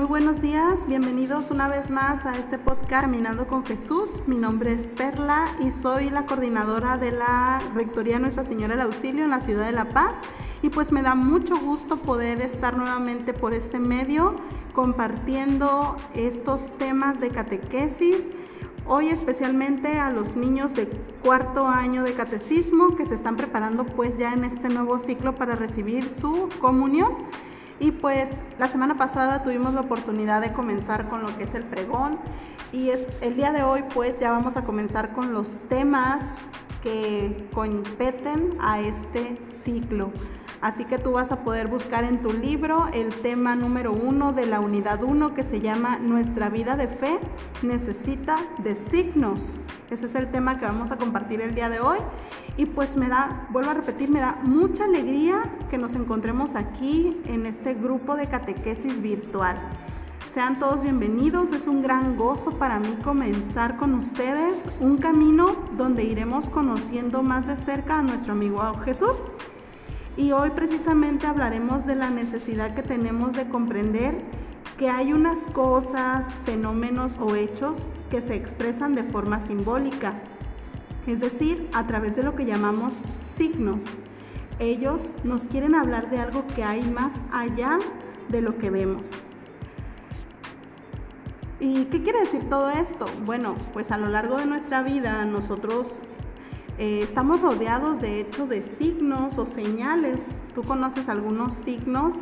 Muy buenos días, bienvenidos una vez más a este podcast Caminando con Jesús. Mi nombre es Perla y soy la coordinadora de la Rectoría Nuestra Señora del Auxilio en la ciudad de La Paz. Y pues me da mucho gusto poder estar nuevamente por este medio compartiendo estos temas de catequesis. Hoy especialmente a los niños de cuarto año de catecismo que se están preparando pues ya en este nuevo ciclo para recibir su comunión. Y pues la semana pasada tuvimos la oportunidad de comenzar con lo que es el pregón y es, el día de hoy pues ya vamos a comenzar con los temas que competen a este ciclo. Así que tú vas a poder buscar en tu libro el tema número uno de la unidad uno que se llama Nuestra vida de fe necesita de signos. Ese es el tema que vamos a compartir el día de hoy. Y pues me da, vuelvo a repetir, me da mucha alegría que nos encontremos aquí en este grupo de catequesis virtual. Sean todos bienvenidos, es un gran gozo para mí comenzar con ustedes un camino donde iremos conociendo más de cerca a nuestro amigo Jesús. Y hoy precisamente hablaremos de la necesidad que tenemos de comprender que hay unas cosas, fenómenos o hechos que se expresan de forma simbólica, es decir, a través de lo que llamamos signos. Ellos nos quieren hablar de algo que hay más allá de lo que vemos. ¿Y qué quiere decir todo esto? Bueno, pues a lo largo de nuestra vida nosotros eh, estamos rodeados de hecho de signos o señales. Tú conoces algunos signos,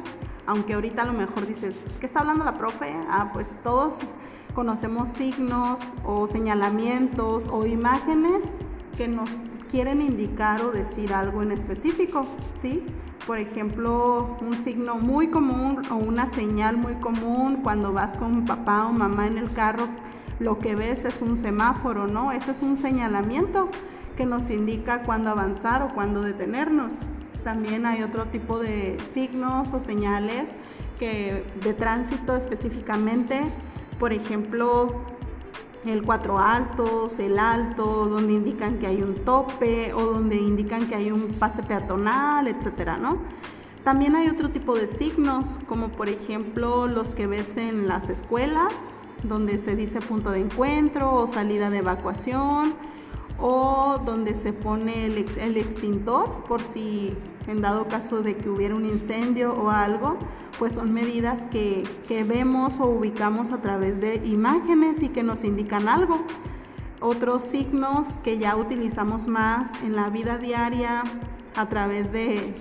aunque ahorita a lo mejor dices, ¿qué está hablando la profe? Ah, pues todos conocemos signos o señalamientos o imágenes que nos quieren indicar o decir algo en específico, ¿sí? Por ejemplo, un signo muy común o una señal muy común cuando vas con papá o mamá en el carro, lo que ves es un semáforo, ¿no? Ese es un señalamiento que nos indica cuándo avanzar o cuándo detenernos. También hay otro tipo de signos o señales que de tránsito específicamente, por ejemplo, el cuatro altos, el alto, donde indican que hay un tope o donde indican que hay un pase peatonal, etcétera, ¿no? También hay otro tipo de signos, como por ejemplo los que ves en las escuelas, donde se dice punto de encuentro o salida de evacuación o donde se pone el, extintor por si en dado caso de que hubiera un incendio o algo, pues son medidas que, que vemos o ubicamos a través de imágenes y que nos indican algo. Otros signos que ya utilizamos más en la vida diaria a través de,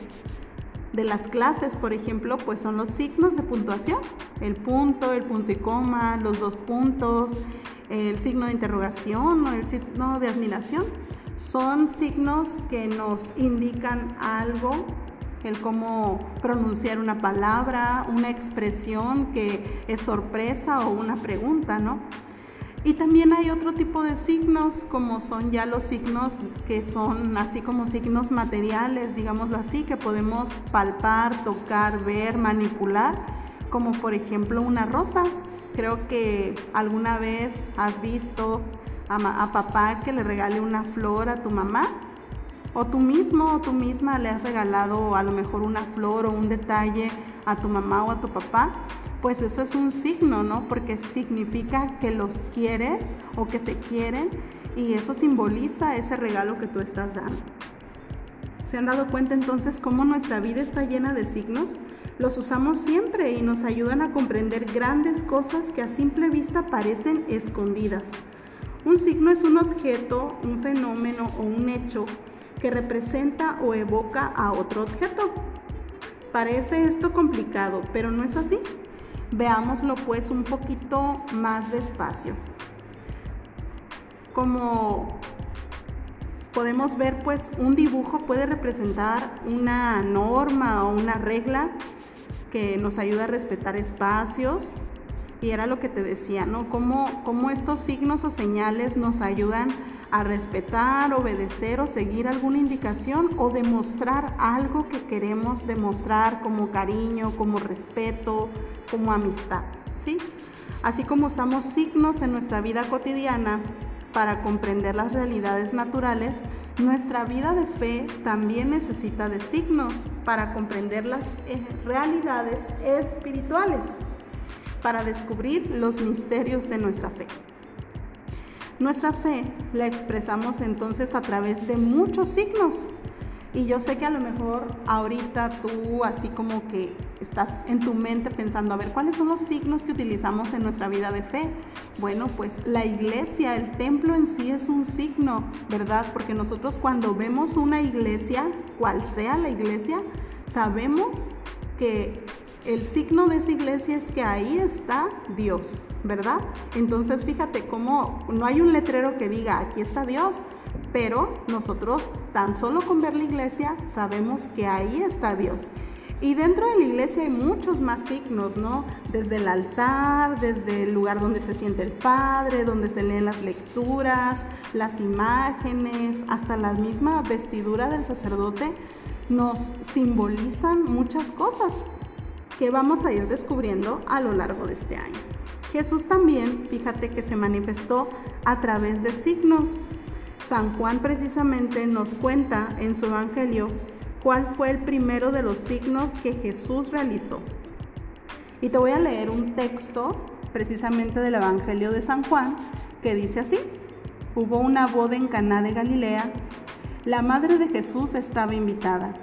de las clases, por ejemplo, pues son los signos de puntuación, el punto, el punto y coma, los dos puntos, el signo de interrogación o el signo de admiración. Son signos que nos indican algo, el cómo pronunciar una palabra, una expresión que es sorpresa o una pregunta, ¿no? Y también hay otro tipo de signos, como son ya los signos que son así como signos materiales, digámoslo así, que podemos palpar, tocar, ver, manipular, como por ejemplo una rosa. Creo que alguna vez has visto a, papá que le regale una flor a tu mamá o tú mismo o tú misma le has regalado a lo mejor una flor o un detalle a tu mamá o a tu papá, pues eso es un signo, ¿no? Porque significa que los quieres o que se quieren y eso simboliza ese regalo que tú estás dando. ¿Se han dado cuenta entonces cómo nuestra vida está llena de signos? Los usamos siempre y nos ayudan a comprender grandes cosas que a simple vista parecen escondidas. Un signo es un objeto, un fenómeno o un hecho que representa o evoca a otro objeto. Parece esto complicado, pero no es así. Veámoslo pues un poquito más despacio. Como podemos ver pues un dibujo puede representar una norma o una regla que nos ayuda a respetar espacios, y era lo que te decía, ¿no? Cómo, cómo estos signos o señales nos ayudan a respetar, obedecer o seguir alguna indicación o demostrar algo que queremos demostrar como cariño, como respeto, como amistad, ¿sí? Así como usamos signos en nuestra vida cotidiana para comprender las realidades naturales, nuestra vida de fe también necesita de signos para comprender las eh, realidades espirituales. para descubrir los misterios de nuestra fe. Nuestra fe la expresamos entonces a través de muchos signos. Y yo sé que a lo mejor ahorita tú así como que estás en tu mente pensando, a ver, ¿cuáles son los signos que utilizamos en nuestra vida de fe? Bueno, pues la iglesia, el templo en sí es un signo, ¿verdad? Porque nosotros cuando vemos una iglesia, cual sea la iglesia, sabemos que el signo de esa iglesia es que ahí está Dios, ¿verdad? Entonces fíjate cómo no hay un letrero que diga aquí está Dios, pero nosotros tan solo con ver la iglesia sabemos que ahí está Dios. Y dentro de la iglesia hay muchos más signos, ¿no? Desde el altar, desde el lugar donde se siente el Padre, donde se leen las lecturas, las imágenes, hasta la misma vestidura del sacerdote, nos simbolizan muchas cosas que vamos a ir descubriendo a lo largo de este año. Jesús también, fíjate que se manifestó a través de signos. San Juan precisamente nos cuenta en su Evangelio cuál fue el primero de los signos que Jesús realizó. Y te voy a leer un texto precisamente del Evangelio de San Juan que dice así: Hubo una boda en Caná de Galilea. La madre de Jesús estaba invitada.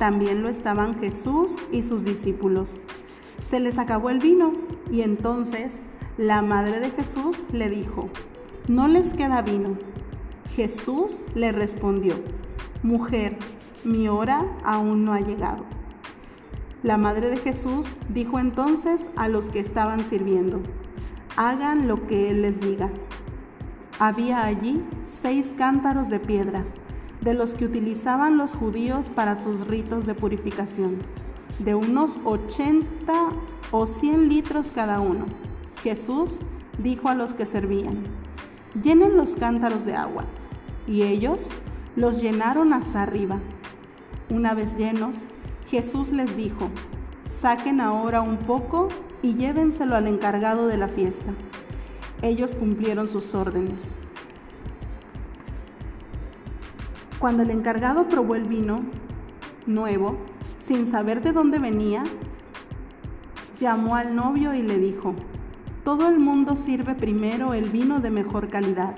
También lo estaban Jesús y sus discípulos. Se les acabó el vino y entonces la madre de Jesús le dijo, no les queda vino. Jesús le respondió, mujer, mi hora aún no ha llegado. La madre de Jesús dijo entonces a los que estaban sirviendo, hagan lo que Él les diga. Había allí seis cántaros de piedra de los que utilizaban los judíos para sus ritos de purificación, de unos 80 o 100 litros cada uno. Jesús dijo a los que servían, llenen los cántaros de agua, y ellos los llenaron hasta arriba. Una vez llenos, Jesús les dijo, saquen ahora un poco y llévenselo al encargado de la fiesta. Ellos cumplieron sus órdenes. Cuando el encargado probó el vino nuevo, sin saber de dónde venía, llamó al novio y le dijo, todo el mundo sirve primero el vino de mejor calidad,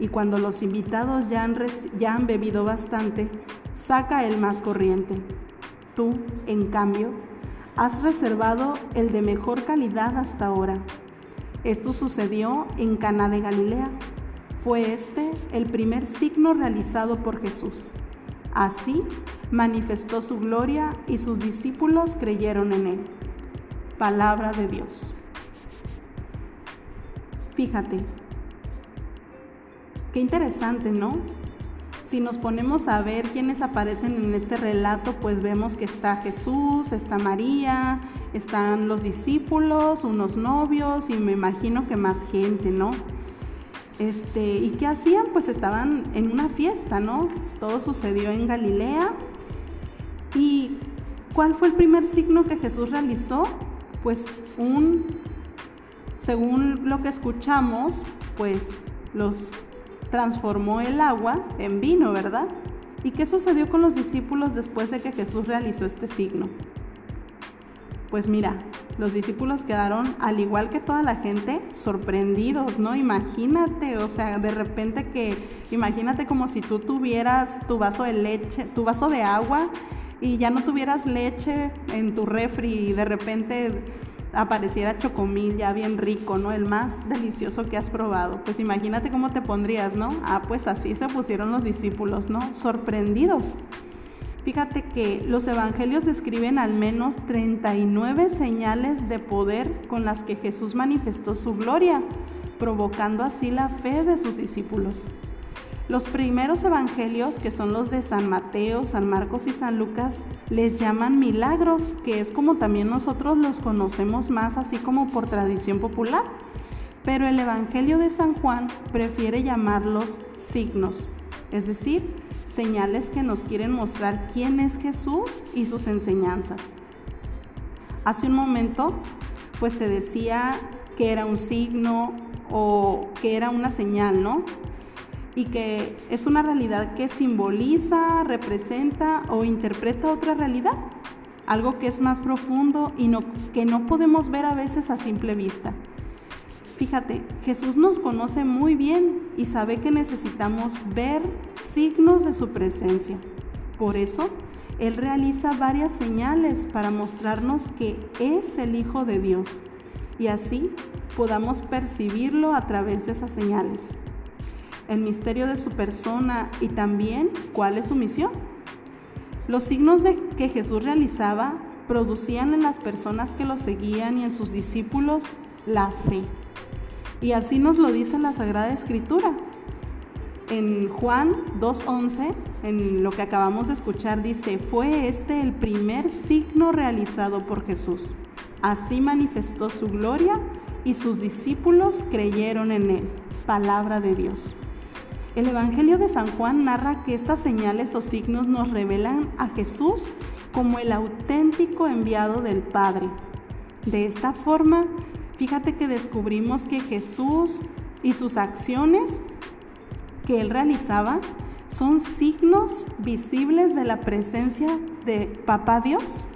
y cuando los invitados ya han, ya han bebido bastante, saca el más corriente. Tú, en cambio, has reservado el de mejor calidad hasta ahora. Esto sucedió en Cana de Galilea fue este el primer signo realizado por Jesús. Así manifestó su gloria y sus discípulos creyeron en él. Palabra de Dios. Fíjate, qué interesante, ¿no? Si nos ponemos a ver quiénes aparecen en este relato, pues vemos que está Jesús, está María, están los discípulos, unos novios y me imagino que más gente, ¿no? Este, ¿Y qué hacían? Pues estaban en una fiesta, ¿no? Todo sucedió en Galilea. ¿Y cuál fue el primer signo que Jesús realizó? Pues un, según lo que escuchamos, pues los transformó el agua en vino, ¿verdad? ¿Y qué sucedió con los discípulos después de que Jesús realizó este signo? Pues mira, los discípulos quedaron, al igual que toda la gente, sorprendidos, ¿no? Imagínate, o sea, de repente que, imagínate como si tú tuvieras tu vaso de leche, tu vaso de agua y ya no tuvieras leche en tu refri y de repente apareciera chocomil ya bien rico, ¿no? El más delicioso que has probado. Pues imagínate cómo te pondrías, ¿no? Ah, pues así se pusieron los discípulos, ¿no? Sorprendidos. Fíjate que los evangelios describen al menos 39 señales de poder con las que Jesús manifestó su gloria, provocando así la fe de sus discípulos. Los primeros evangelios, que son los de San Mateo, San Marcos y San Lucas, les llaman milagros, que es como también nosotros los conocemos más así como por tradición popular. Pero el Evangelio de San Juan prefiere llamarlos signos, es decir, señales que nos quieren mostrar quién es Jesús y sus enseñanzas. Hace un momento, pues te decía que era un signo o que era una señal, ¿no? Y que es una realidad que simboliza, representa o interpreta otra realidad. algo que es más profundo y que no podemos ver a veces a simple vista. Fíjate, Jesús nos conoce muy bien y sabe que necesitamos ver signos de su presencia. Por eso, Él realiza varias señales para mostrarnos que es el Hijo de Dios y así podamos percibirlo a través de esas señales. El misterio de su persona y también cuál es su misión. Los signos que Jesús realizaba producían en las personas que lo seguían y en sus discípulos la fe. Y así nos lo dice la Sagrada Escritura. En Juan 2.11, en lo que acabamos de escuchar, dice, fue este el primer signo realizado por Jesús. Así manifestó su gloria y sus discípulos creyeron en él. Palabra de Dios. El Evangelio de San Juan narra que estas señales o signos nos revelan a Jesús como el auténtico enviado del Padre. De esta forma, fíjate que descubrimos que Jesús y sus acciones que él realizaba son signos visibles de la presencia de Papá Dios.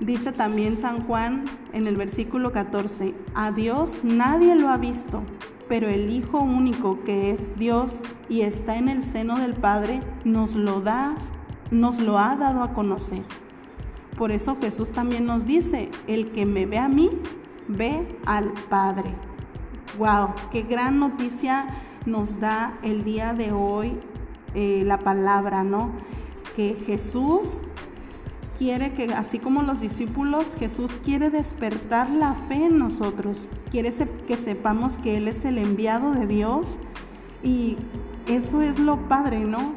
Dice también San Juan en el versículo 14, a Dios nadie lo ha visto, pero el Hijo único que es Dios y está en el seno del Padre nos lo da, nos lo ha dado a conocer. Por eso Jesús también nos dice, el que me ve a mí, ve al Padre. Wow, qué gran noticia nos da el día de hoy eh, la palabra, ¿no? Que Jesús quiere que, así como los discípulos, Jesús quiere despertar la fe en nosotros, quiere que sepamos que Él es el enviado de Dios y eso es lo padre, ¿no?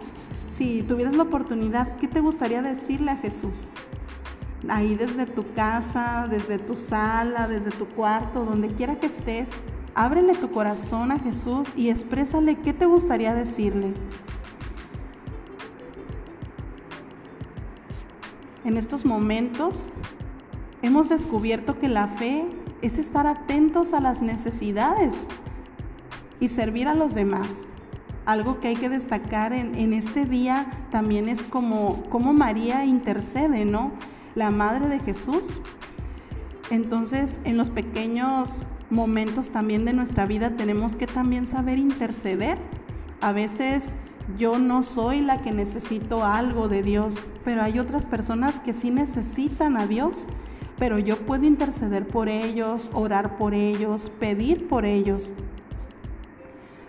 Si tuvieras la oportunidad, ¿qué te gustaría decirle a Jesús? Ahí desde tu casa, desde tu sala, desde tu cuarto, donde quiera que estés, ábrele tu corazón a Jesús y exprésale qué te gustaría decirle. En estos momentos hemos descubierto que la fe es estar atentos a las necesidades y servir a los demás. Algo que hay que destacar en, este día también es como, como María intercede, ¿no? La Madre de Jesús. Entonces, en los pequeños momentos también de nuestra vida tenemos que también saber interceder. A veces yo no soy la que necesito algo de Dios, pero hay otras personas que sí necesitan a Dios, pero yo puedo interceder por ellos, orar por ellos, pedir por ellos.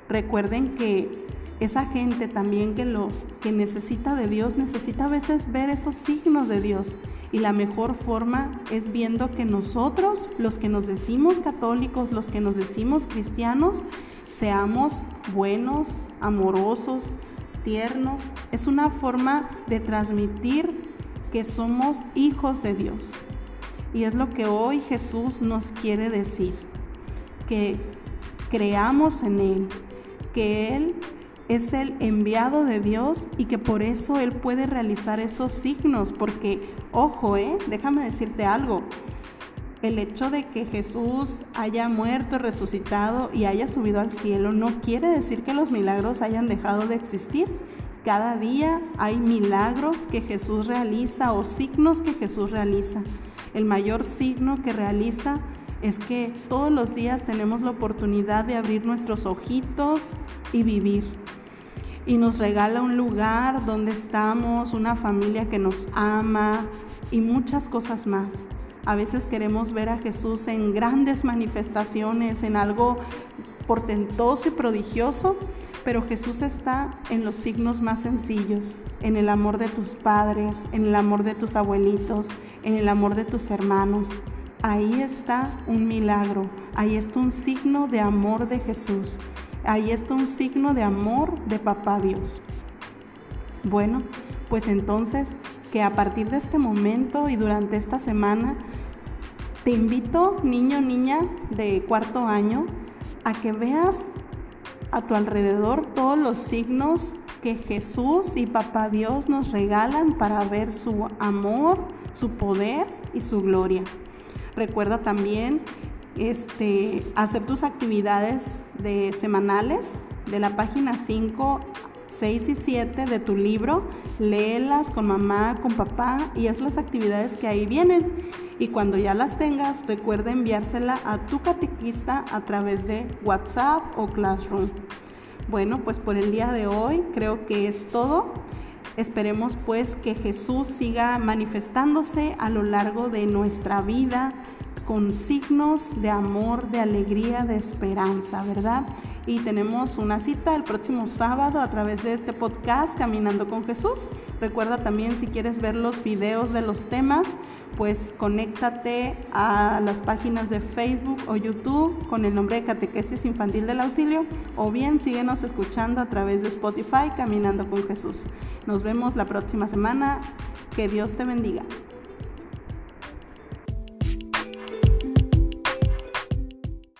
Recuerden que esa gente también que lo que necesita de Dios necesita a veces ver esos signos de Dios y la mejor forma es viendo que nosotros, los que nos decimos católicos, los que nos decimos cristianos, seamos buenos, amorosos, tiernos. Es una forma de transmitir que somos hijos de Dios. Y es lo que hoy Jesús nos quiere decir, que creamos en Él, que Él es el enviado de Dios y que por eso Él puede realizar esos signos, porque, ojo, eh, déjame decirte algo, el hecho de que Jesús haya muerto, resucitado y haya subido al cielo no quiere decir que los milagros hayan dejado de existir. Cada día hay milagros que Jesús realiza o signos que Jesús realiza. El mayor signo que realiza es que todos los días tenemos la oportunidad de abrir nuestros ojitos y vivir. Y nos regala un lugar donde estamos, una familia que nos ama y muchas cosas más. A veces queremos ver a Jesús en grandes manifestaciones, en algo portentoso y prodigioso, pero Jesús está en los signos más sencillos, en el amor de tus padres, en el amor de tus abuelitos, en el amor de tus hermanos. Ahí está un milagro, ahí está un signo de amor de Jesús, ahí está un signo de amor de Papá Dios. Bueno, pues entonces que a partir de este momento y durante esta semana, te invito, niño, niña de cuarto año, a que veas a tu alrededor todos los signos que Jesús y Papá Dios nos regalan para ver su amor, su poder y su gloria. Recuerda también este, hacer tus actividades de semanales de la página 5 6 y 7 de tu libro, léelas con mamá, con papá y haz las actividades que ahí vienen. Y cuando ya las tengas, recuerda enviársela a tu catequista a través de WhatsApp o Classroom. Bueno, pues por el día de hoy creo que es todo. Esperemos pues que Jesús siga manifestándose a lo largo de nuestra vida con signos de amor, de alegría, de esperanza, ¿verdad? Y tenemos una cita el próximo sábado a través de este podcast Caminando con Jesús. Recuerda también si quieres ver los videos de los temas, pues conéctate a las páginas de Facebook o YouTube con el nombre de Catequesis Infantil del Auxilio o bien síguenos escuchando a través de Spotify Caminando con Jesús. Nos vemos la próxima semana. Que Dios te bendiga.